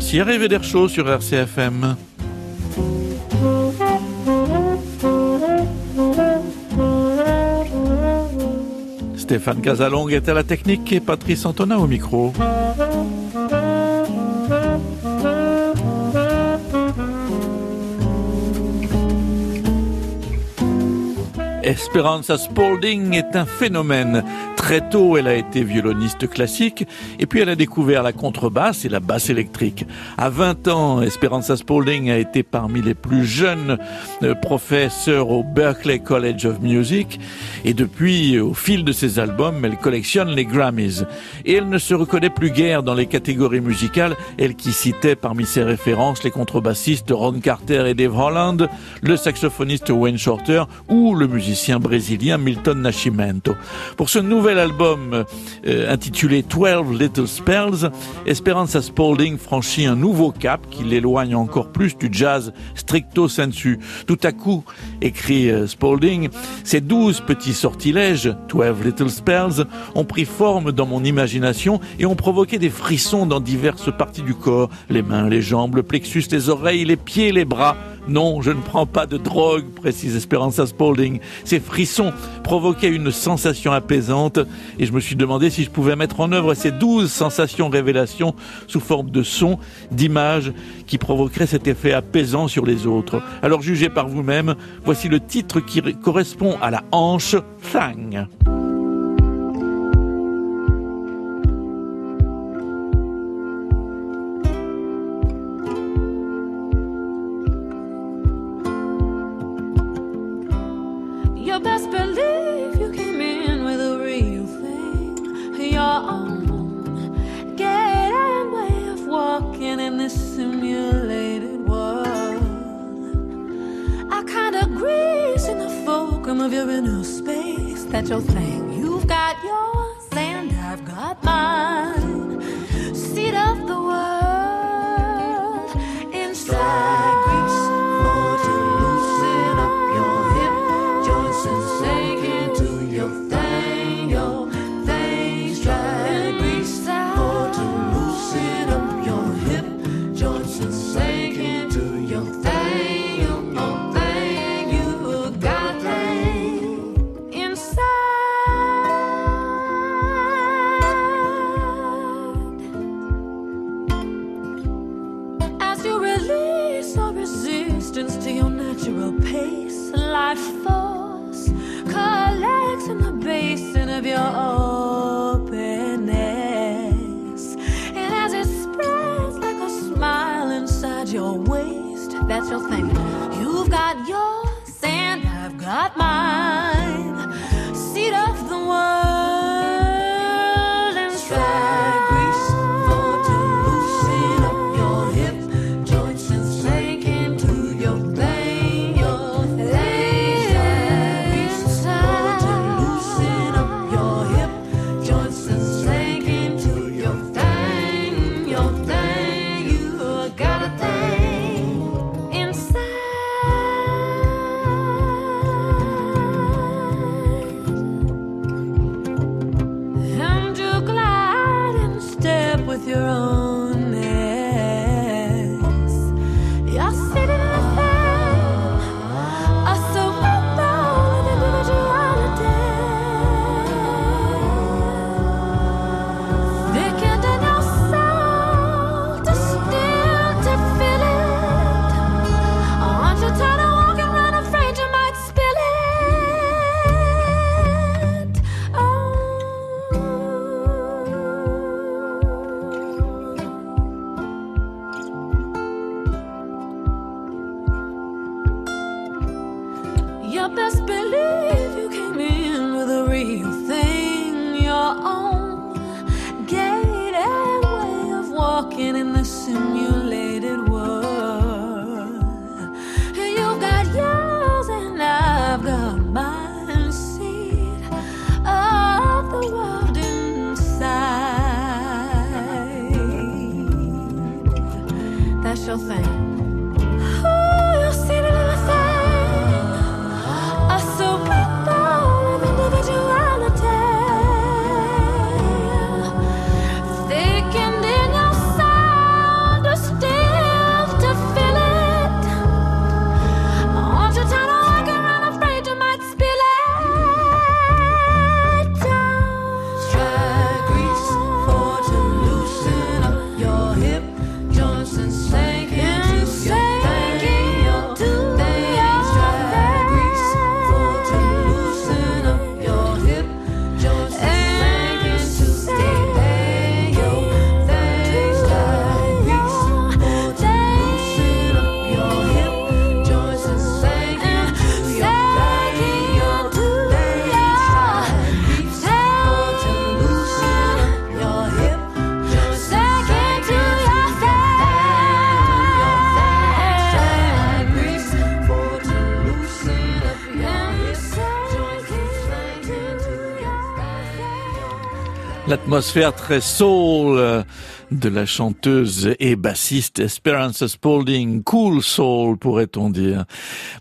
Voici Arrivé d'air chaud sur RCFM. Stéphane Casalong est à la technique et Patrice Antonin au micro. Esperanza Spalding est un phénomène. Très tôt, elle a été violoniste classique et puis elle a découvert la contrebasse et la basse électrique. À 20 ans, Esperanza Spalding a été parmi les plus jeunes euh, professeurs au Berklee College of Music et depuis, au fil de ses albums, elle collectionne les Grammys. Et elle ne se reconnaît plus guère dans les catégories musicales, elle qui citait parmi ses références les contrebassistes Ron Carter et Dave Holland, le saxophoniste Wayne Shorter ou le musicien brésilien Milton Nascimento. Pour ce nouvel album euh, intitulé 12 Little Spells, Esperanza Spalding franchit un nouveau cap qui l'éloigne encore plus du jazz stricto sensu. Tout à coup, écrit euh, Spalding, ces douze petits sortilèges, 12 Little Spells, ont pris forme dans mon imagination et ont provoqué des frissons dans diverses parties du corps, les mains, les jambes, le plexus, les oreilles, les pieds, les bras. Non, je ne prends pas de drogue, précise Esperanza Spalding. Ces frissons provoquaient une sensation apaisante et je me suis demandé si je pouvais mettre en œuvre ces douze sensations révélations sous forme de sons, d'images qui provoqueraient cet effet apaisant sur les autres. Alors jugez par vous-même, voici le titre qui correspond à la hanche Thang. L'atmosphère très soul euh, de la chanteuse et bassiste Esperanza Spalding, cool soul pourrait-on dire.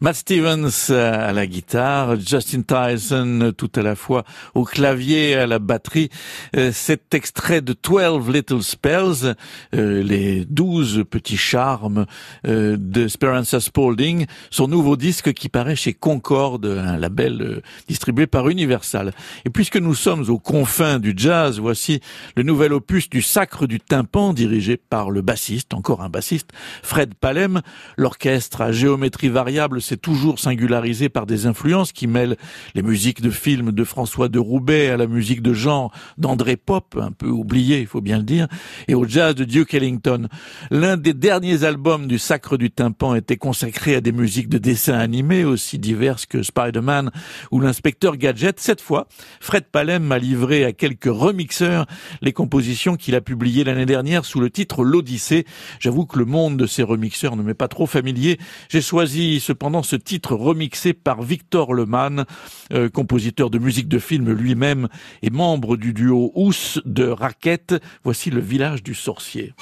Matt Stevens à la guitare, Justin Tyson tout à la fois au clavier et à la batterie. Euh, cet extrait de 12 Little Spells, euh, les 12 petits charmes de Esperanza Spalding, son nouveau disque qui paraît chez Concorde, un label distribué par Universal. Et puisque nous sommes aux confins du jazz, voici le nouvel opus du Sacre du Tympan dirigé par le bassiste, encore un bassiste, Fred Palem. L'orchestre à géométrie variable s'est toujours singularisé par des influences qui mêlent les musiques de films de François de Roubaix à la musique de genre d'André Pop, un peu oublié, il faut bien le dire, et au jazz de Duke Ellington. L'un des derniers albums du Sacre du Tympan était consacré à des musiques de dessins animés aussi diverses que Spider-Man ou l'inspecteur Gadget. Cette fois, Fred Palem m'a livré à quelques remixes les compositions qu'il a publiées l'année dernière sous le titre L'Odyssée. J'avoue que le monde de ces remixeurs ne m'est pas trop familier. J'ai choisi cependant ce titre remixé par Victor Leman, euh, compositeur de musique de film lui-même et membre du duo Ous de Raquette. Voici le village du sorcier.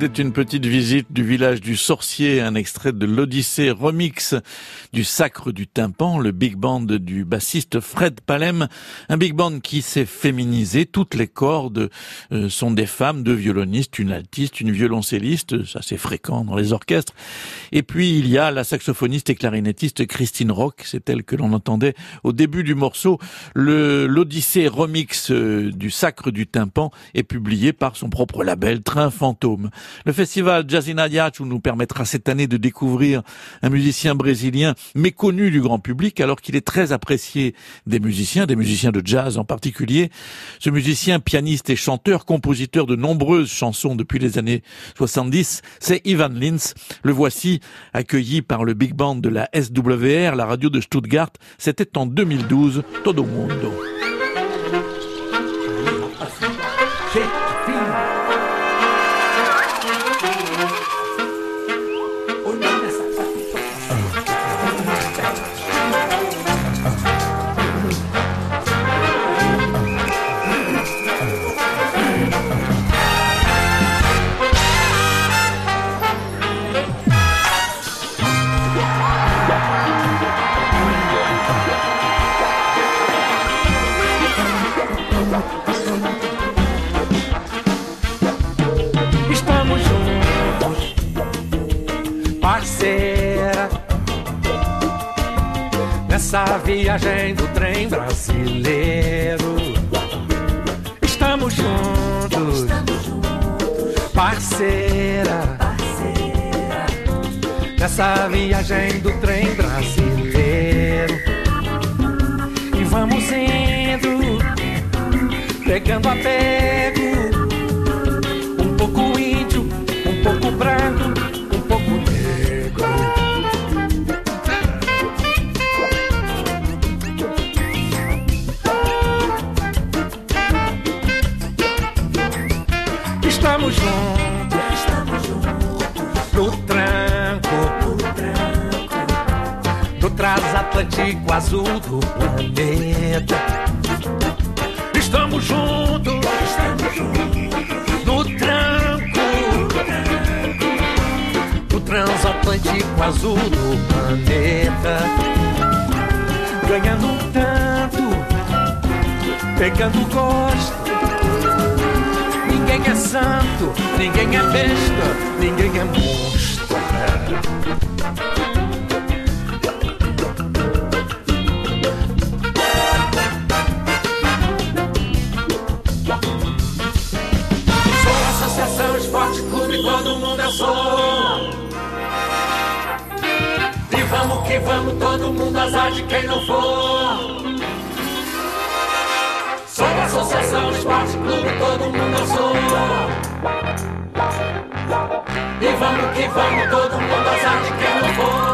C'était une petite visite du village du Sorcier, un extrait de l'Odyssée remix du Sacre du Tympan, le big band du bassiste Fred Palem, un big band qui s'est féminisé, toutes les cordes euh, sont des femmes, deux violonistes, une altiste, une violoncelliste, ça c'est fréquent dans les orchestres. Et puis il y a la saxophoniste et clarinettiste Christine Rock, c'est elle que l'on entendait au début du morceau. L'Odyssée remix euh, du Sacre du Tympan est publié par son propre label Train Fantôme. Le festival Jazzina nous permettra cette année de découvrir un musicien brésilien méconnu du grand public alors qu'il est très apprécié des musiciens, des musiciens de jazz en particulier. Ce musicien, pianiste et chanteur, compositeur de nombreuses chansons depuis les années 70, c'est Ivan Lins. Le voici accueilli par le big band de la SWR, la radio de Stuttgart. C'était en 2012, Todo Mundo. Nessa viagem do trem brasileiro. Estamos juntos, parceira. Nessa viagem do trem brasileiro. E vamos indo, pegando apego. Um pouco índio, um pouco branco transatlântico azul do planeta. Estamos juntos, estamos juntos no tranco, do transatlântico azul do planeta. Ganhando tanto, pegando gosto Ninguém é santo, ninguém é besta, ninguém é monstro. Vamos todo mundo azar de quem não for. Sou associação Esporte Clube, todo mundo sou. E vamos que vamos, todo mundo azar de quem não for.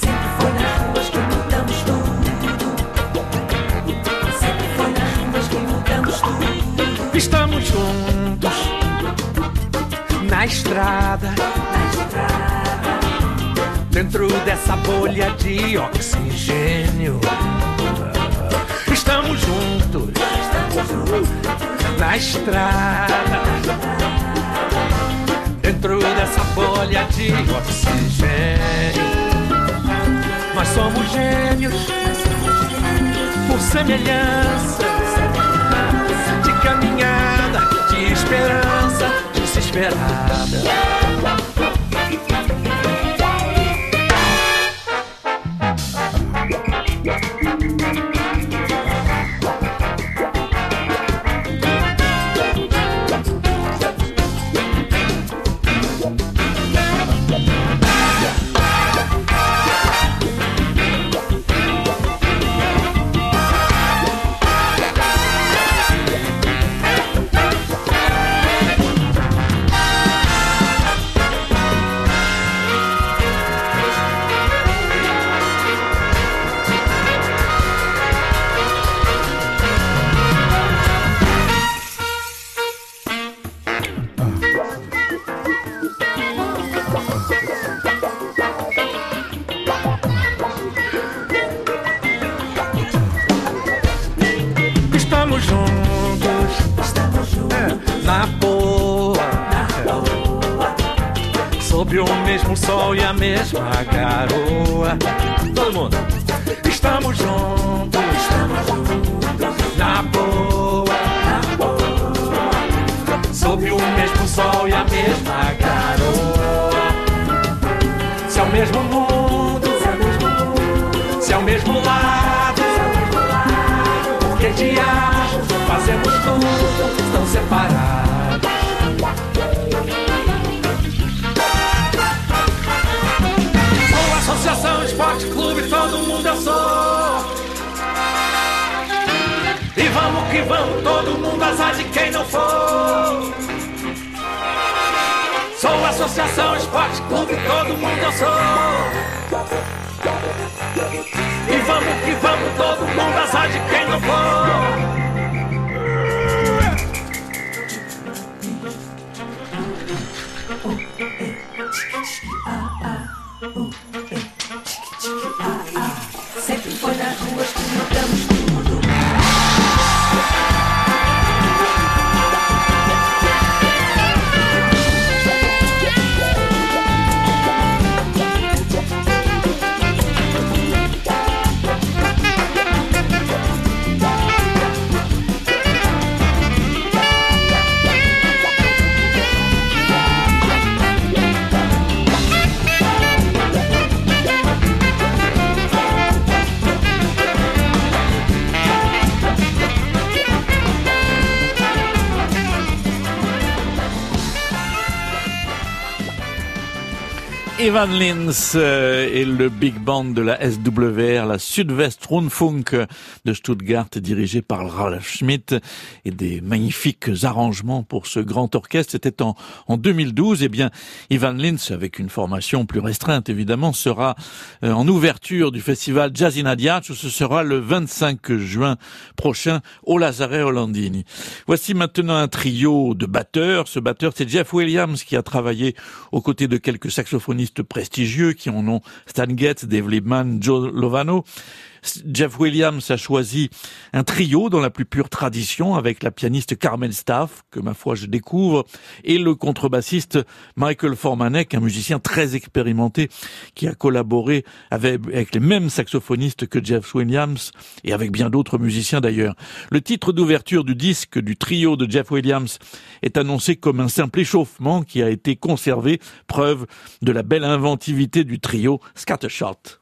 Sempre foi na estrada. Dentro dessa bolha de oxigênio. Estamos juntos, na estrada, dentro dessa bolha de oxigênio. Nós somos gênios por semelhança. De caminhada, de esperança desesperada. Boa. Sob o mesmo sol e a mesma garoa. Todo mundo. Estamos juntos. Na boa. Sob o mesmo sol e a mesma garoa. Se é o mesmo mundo. Se é o mesmo lado. Por que diabos fazemos tudo tão azar de quem não for. Sou associação, esporte, clube, todo mundo eu sou. E vamos que vamos, todo mundo azar de quem não for. Sempre Evan Lins euh, et le big band de la SWR, la Südwest Rundfunk de Stuttgart, dirigé par Ralph Schmidt, et des magnifiques arrangements pour ce grand orchestre. C'était en, en 2012. Eh bien, Evan Lins, avec une formation plus restreinte évidemment, sera euh, en ouverture du festival Jazz in Adiaccio. Ce sera le 25 juin prochain au Lazare Hollandini. Voici maintenant un trio de batteurs. Ce batteur, c'est Jeff Williams qui a travaillé aux côtés de quelques saxophonistes prestigieux qui en ont Stan Getz, Dave Liebman, Joe Lovano. Jeff Williams a choisi un trio dans la plus pure tradition avec la pianiste Carmen Staff, que ma foi je découvre, et le contrebassiste Michael Formanek, un musicien très expérimenté qui a collaboré avec, avec les mêmes saxophonistes que Jeff Williams et avec bien d'autres musiciens d'ailleurs. Le titre d'ouverture du disque du trio de Jeff Williams est annoncé comme un simple échauffement qui a été conservé, preuve de la belle inventivité du trio Scattershot.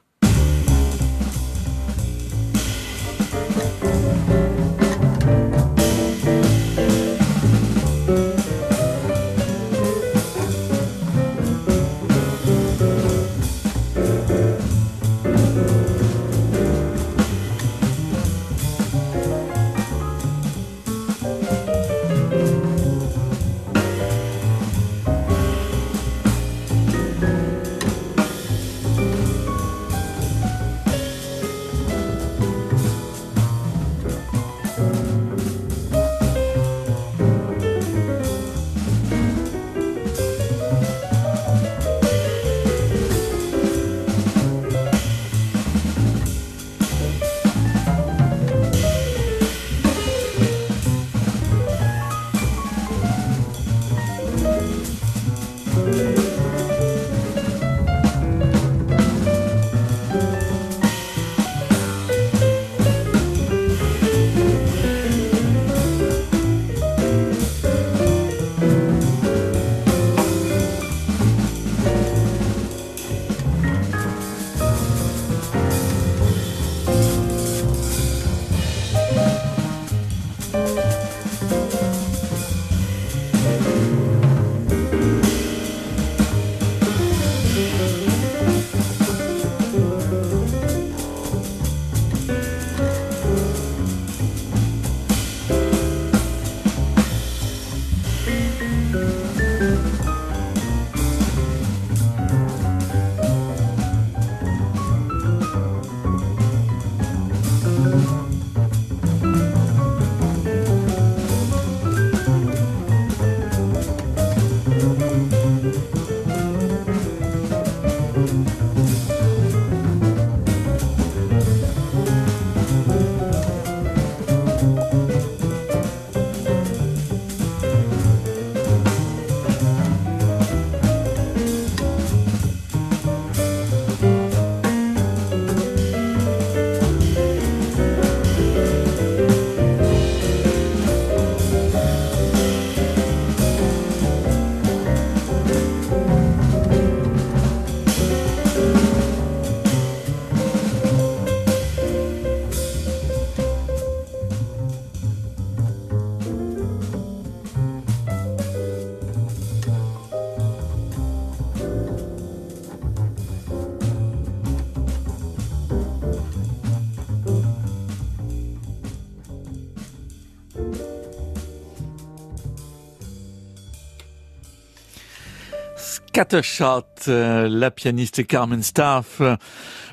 Scattershot, euh, la pianiste Carmen Staff,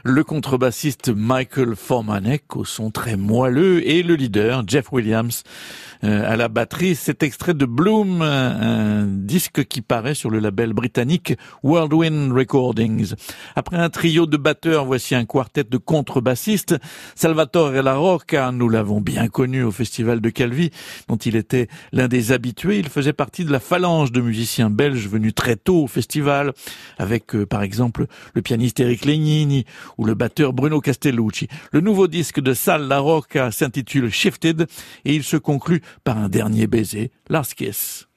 le contrebassiste Michael Formanek au son très moelleux et le leader Jeff Williams euh, à la batterie. Cet extrait de Bloom, un, disque qui paraît sur le label britannique Whirlwind Recordings. Après un trio de batteurs, voici un quartet de contrebassistes. Salvatore La Rocca, nous l'avons bien connu au festival de Calvi, dont il était l'un des habitués. Il faisait partie de la phalange de musiciens belges venus très tôt au festival, avec euh, par exemple le pianiste Eric Legnini ou le batteur Bruno Castellucci. Le nouveau disque de Sal La Rocca s'intitule Shifted et il se conclut par un dernier baiser, Last Kiss.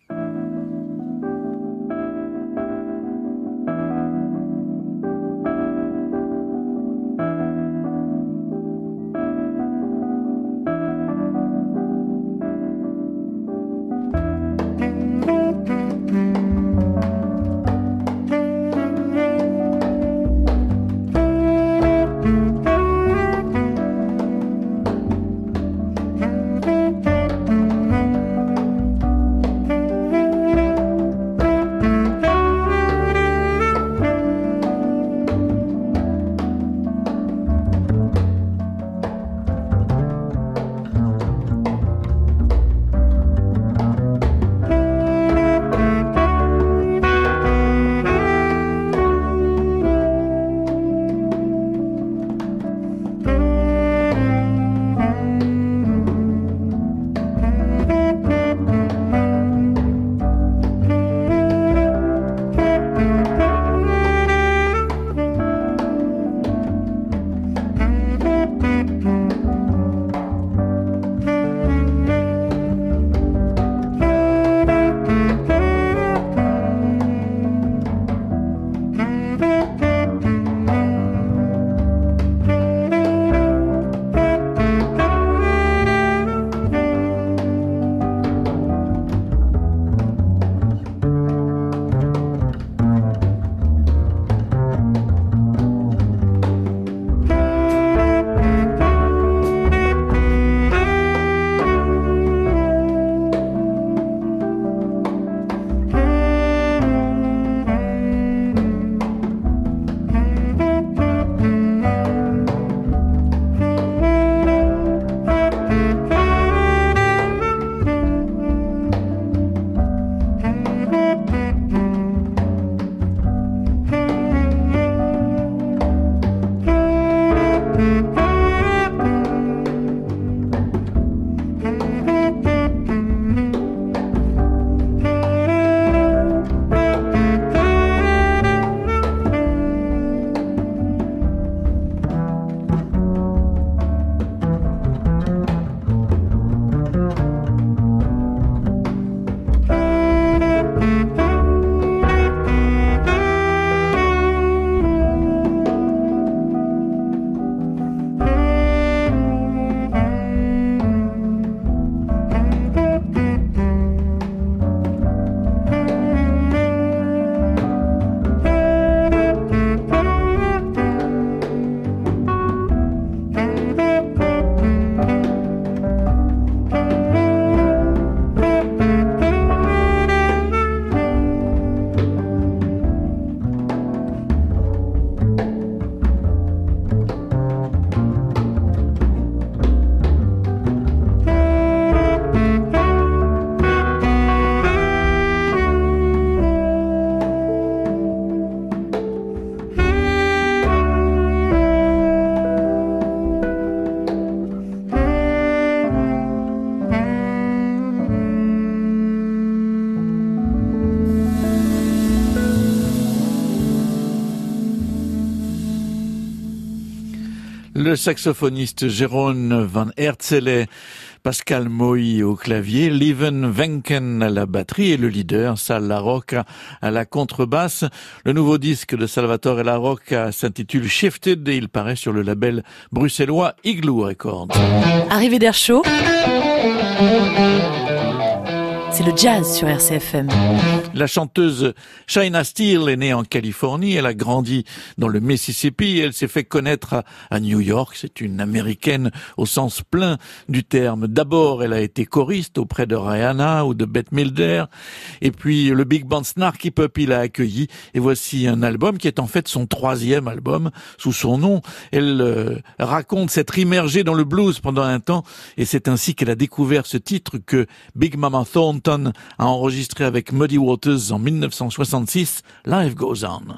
Le saxophoniste Jérôme Van Herzele, Pascal Moy au clavier, Lieven Wenken à la batterie et le leader Sal Larocca à la contrebasse. Le nouveau disque de Salvatore Larocca s'intitule Shifted et il paraît sur le label bruxellois Igloo Records. D'air chaud c'est le jazz sur RCFM. La chanteuse China Steele est née en Californie, elle a grandi dans le Mississippi, elle s'est fait connaître à, New York, c'est une américaine au sens plein du terme. D'abord, elle a été choriste auprès de Rihanna ou de Bette Milder, et puis le big band Snarky Puppy l'a accueilli, et voici un album qui est en fait son troisième album sous son nom. Elle euh, raconte s'être immergée dans le blues pendant un temps, et c'est ainsi qu'elle a découvert ce titre que Big Mama Thornton a enregistré avec Muddy Waters en 1966, Life Goes On.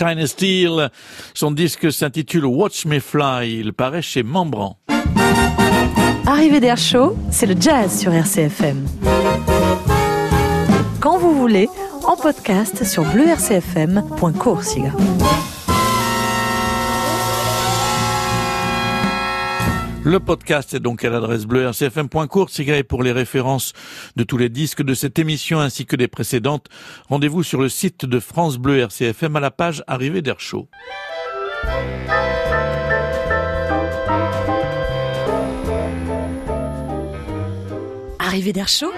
Shine Steel, son disque s'intitule Watch Me Fly, il paraît chez Membran. Arrivée d'air chaud, c'est le jazz sur RCFM. Quand vous voulez, en podcast sur bleurcfm.coursiga. Le podcast est donc à l'adresse bleue rcfm.court, et pour les références de tous les disques de cette émission ainsi que des précédentes. Rendez-vous sur le site de France Bleu RCFM à la page Arrivée d'air chaud. Arrivée d'air chaud,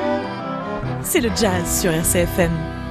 c'est le jazz sur RCFM.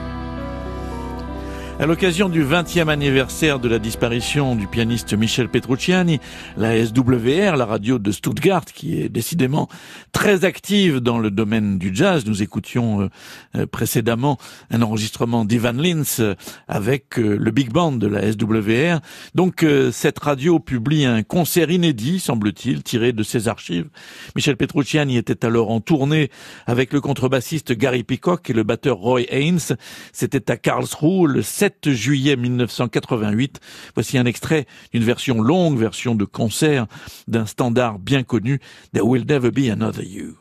À l'occasion du 20e anniversaire de la disparition du pianiste Michel Petrucciani, la SWR, la radio de Stuttgart, qui est décidément très active dans le domaine du jazz, nous écoutions euh, euh, précédemment un enregistrement d'Ivan Lins euh, avec le big band de la SWR. Donc cette radio publie un concert inédit, semble-t-il, tiré de ses archives. Michel Petrucciani était alors en tournée avec le contrebassiste Gary Peacock et le batteur Roy Haynes. C'était à Karlsruhe le 7 juillet 1988. Voici un extrait d'une version longue, version de concert d'un standard bien connu, There Will Never Be Another You.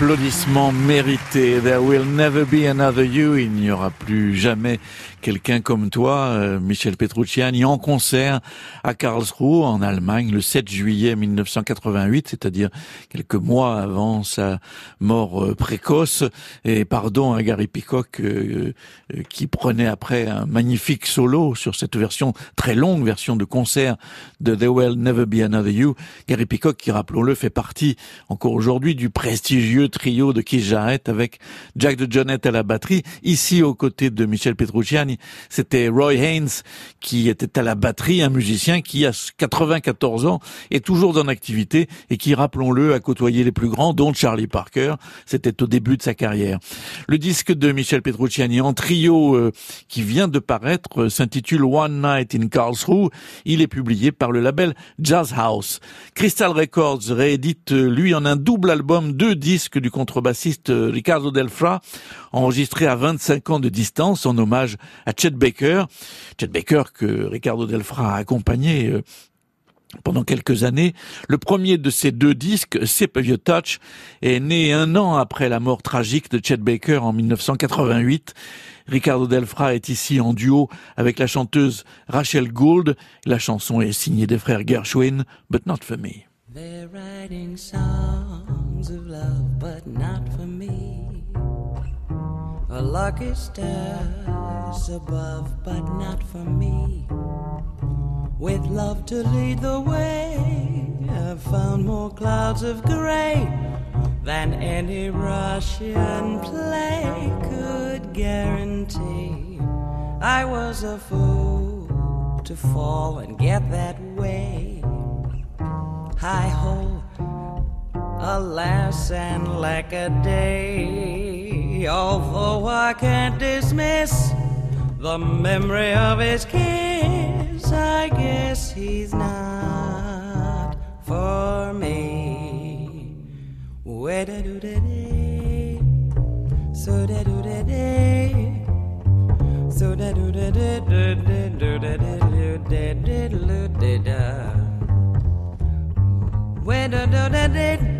Applaudissements mérités. There will never be another you. Il n'y aura plus jamais quelqu'un comme toi, euh, Michel Petrucciani, en concert à Karlsruhe, en Allemagne, le 7 juillet 1988, c'est-à-dire quelques mois avant sa mort euh, précoce. Et pardon à Gary Peacock, euh, euh, qui prenait après un magnifique solo sur cette version, très longue version de concert de There will never be another you. Gary Peacock, qui rappelons-le, fait partie encore aujourd'hui du prestigieux trio de Keith Jarrett avec Jack de Jonette à la batterie. Ici, aux côtés de Michel Petrucciani, c'était Roy Haynes qui était à la batterie, un musicien qui a 94 ans est toujours en activité et qui, rappelons-le, a côtoyé les plus grands, dont Charlie Parker. C'était au début de sa carrière. Le disque de Michel Petrucciani en trio euh, qui vient de paraître euh, s'intitule One Night in Karlsruhe. Il est publié par le label Jazz House. Crystal Records réédite euh, lui en un double album deux disques du contrebassiste euh, Ricardo Delfra, enregistré à 25 ans de distance en hommage à Chet Baker. Chet Baker que Ricardo Delfra a accompagné euh, pendant quelques années. Le premier de ces deux disques, Your Touch, est né un an après la mort tragique de Chet Baker en 1988. Ricardo Delfra est ici en duo avec la chanteuse Rachel Gould. La chanson est signée des frères Gershwin, but not for me. A lucky stars above, but not for me. With love to lead the way, I've found more clouds of gray than any Russian play could guarantee. I was a fool to fall and get that way. Hi ho, alas and lack a day. Although I can't dismiss the memory of his kiss, I guess he's not for me. Da do da day, so da do da day, so da do da da da da da da da da da da. Da da day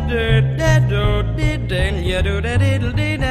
do da do diddle, ya do da diddle diddle.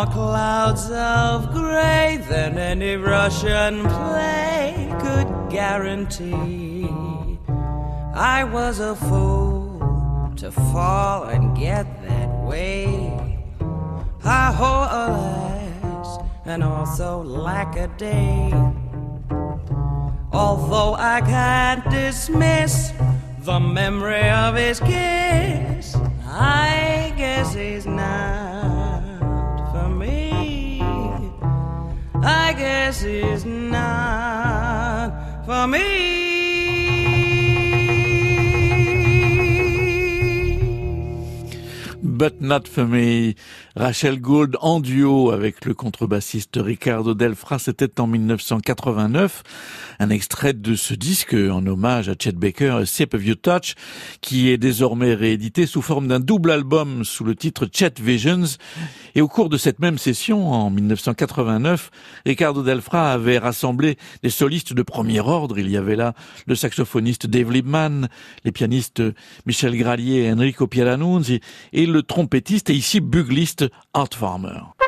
More clouds of gray than any Russian play could guarantee. I was a fool to fall and get that way. I alas, and also lack a day. Although I can't dismiss the memory of his kiss, I guess he's not I guess he's not for me. But Not For Me. Rachel Gould en duo avec le contrebassiste Ricardo Delfra, c'était en 1989. Un extrait de ce disque en hommage à Chet Baker, Shape of Your Touch, qui est désormais réédité sous forme d'un double album sous le titre Chet Visions. Et au cours de cette même session, en 1989, Ricardo Delfra avait rassemblé des solistes de premier ordre. Il y avait là le saxophoniste Dave Liebman, les pianistes Michel Gralier et Enrico Pieranunzi, et le trompettiste et ici bugliste Art Farmer.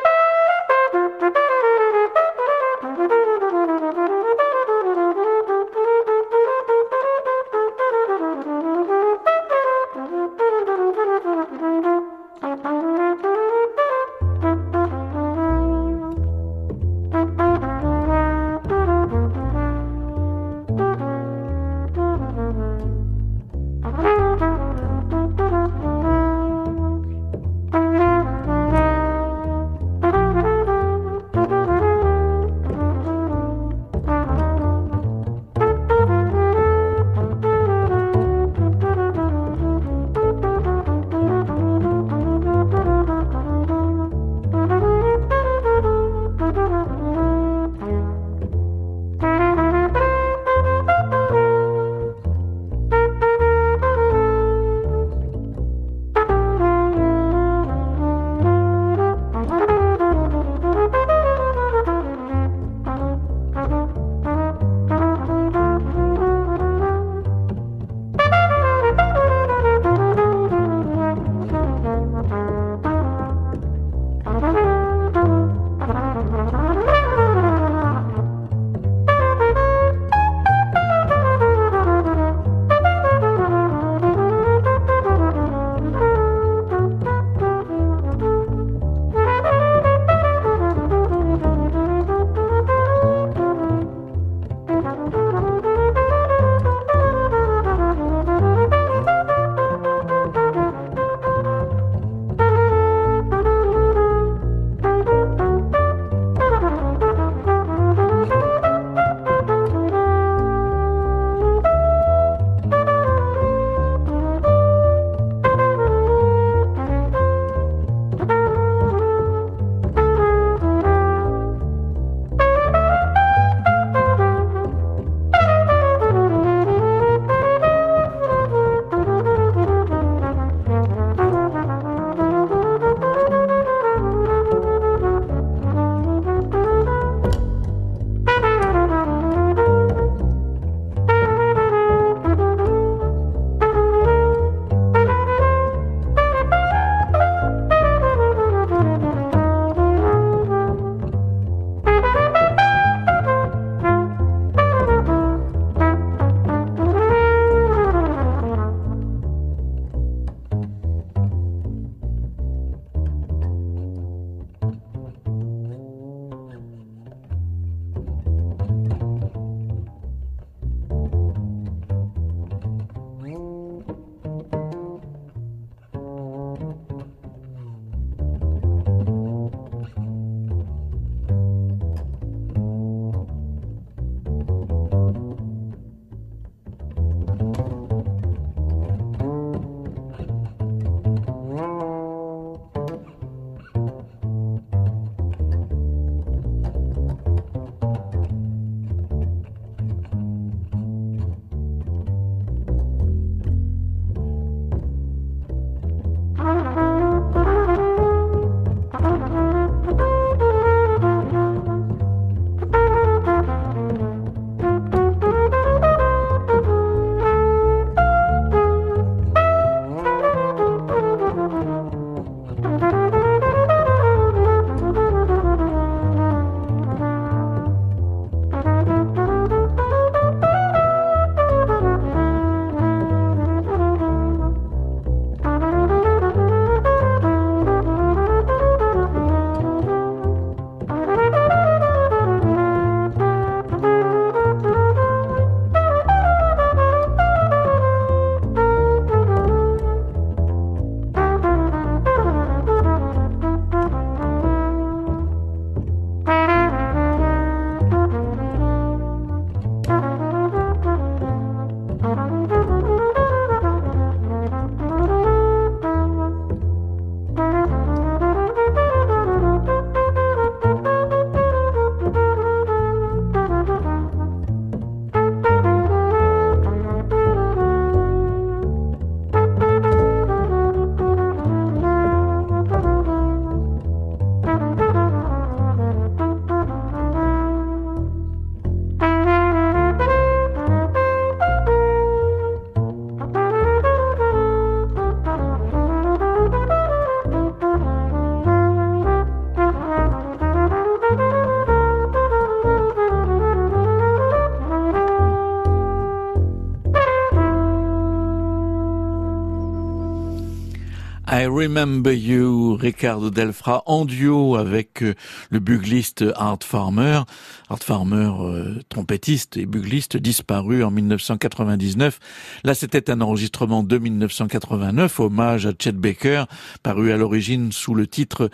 Remember You, Ricardo Delfra, en duo avec euh, le bugliste Art Farmer. Art Farmer, euh, trompettiste et bugliste, disparu en 1999. Là, c'était un enregistrement de 1989, hommage à Chet Baker, paru à l'origine sous le titre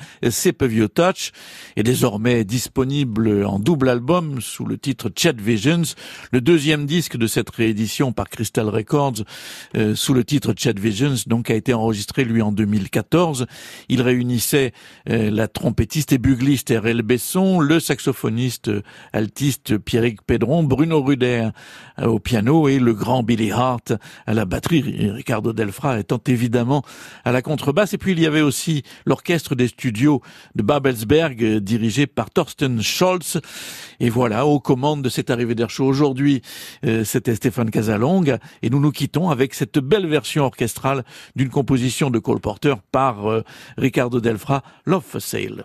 Your Touch, et désormais disponible en double album sous le titre Chet Visions, le deuxième disque de cette réédition par Crystal Records, euh, sous le titre Chet Visions, donc a été enregistré lui en 2014. Il réunissait euh, la trompettiste et bugliste R.L. Besson, le saxophoniste euh, altiste Pierrick Pedron, Bruno Ruder euh, au piano et le grand Billy Hart à la batterie, Ricardo Delfra étant évidemment à la contrebasse. Et puis il y avait aussi l'orchestre des studios de Babelsberg dirigé par Thorsten Scholz. Et voilà, aux commandes de cette arrivée d'air chaud aujourd'hui, c'était Stéphane Casalong et nous nous quittons avec cette belle version orchestrale d'une composition de Cole Porter par euh, Ricardo Delfra, Love Sale.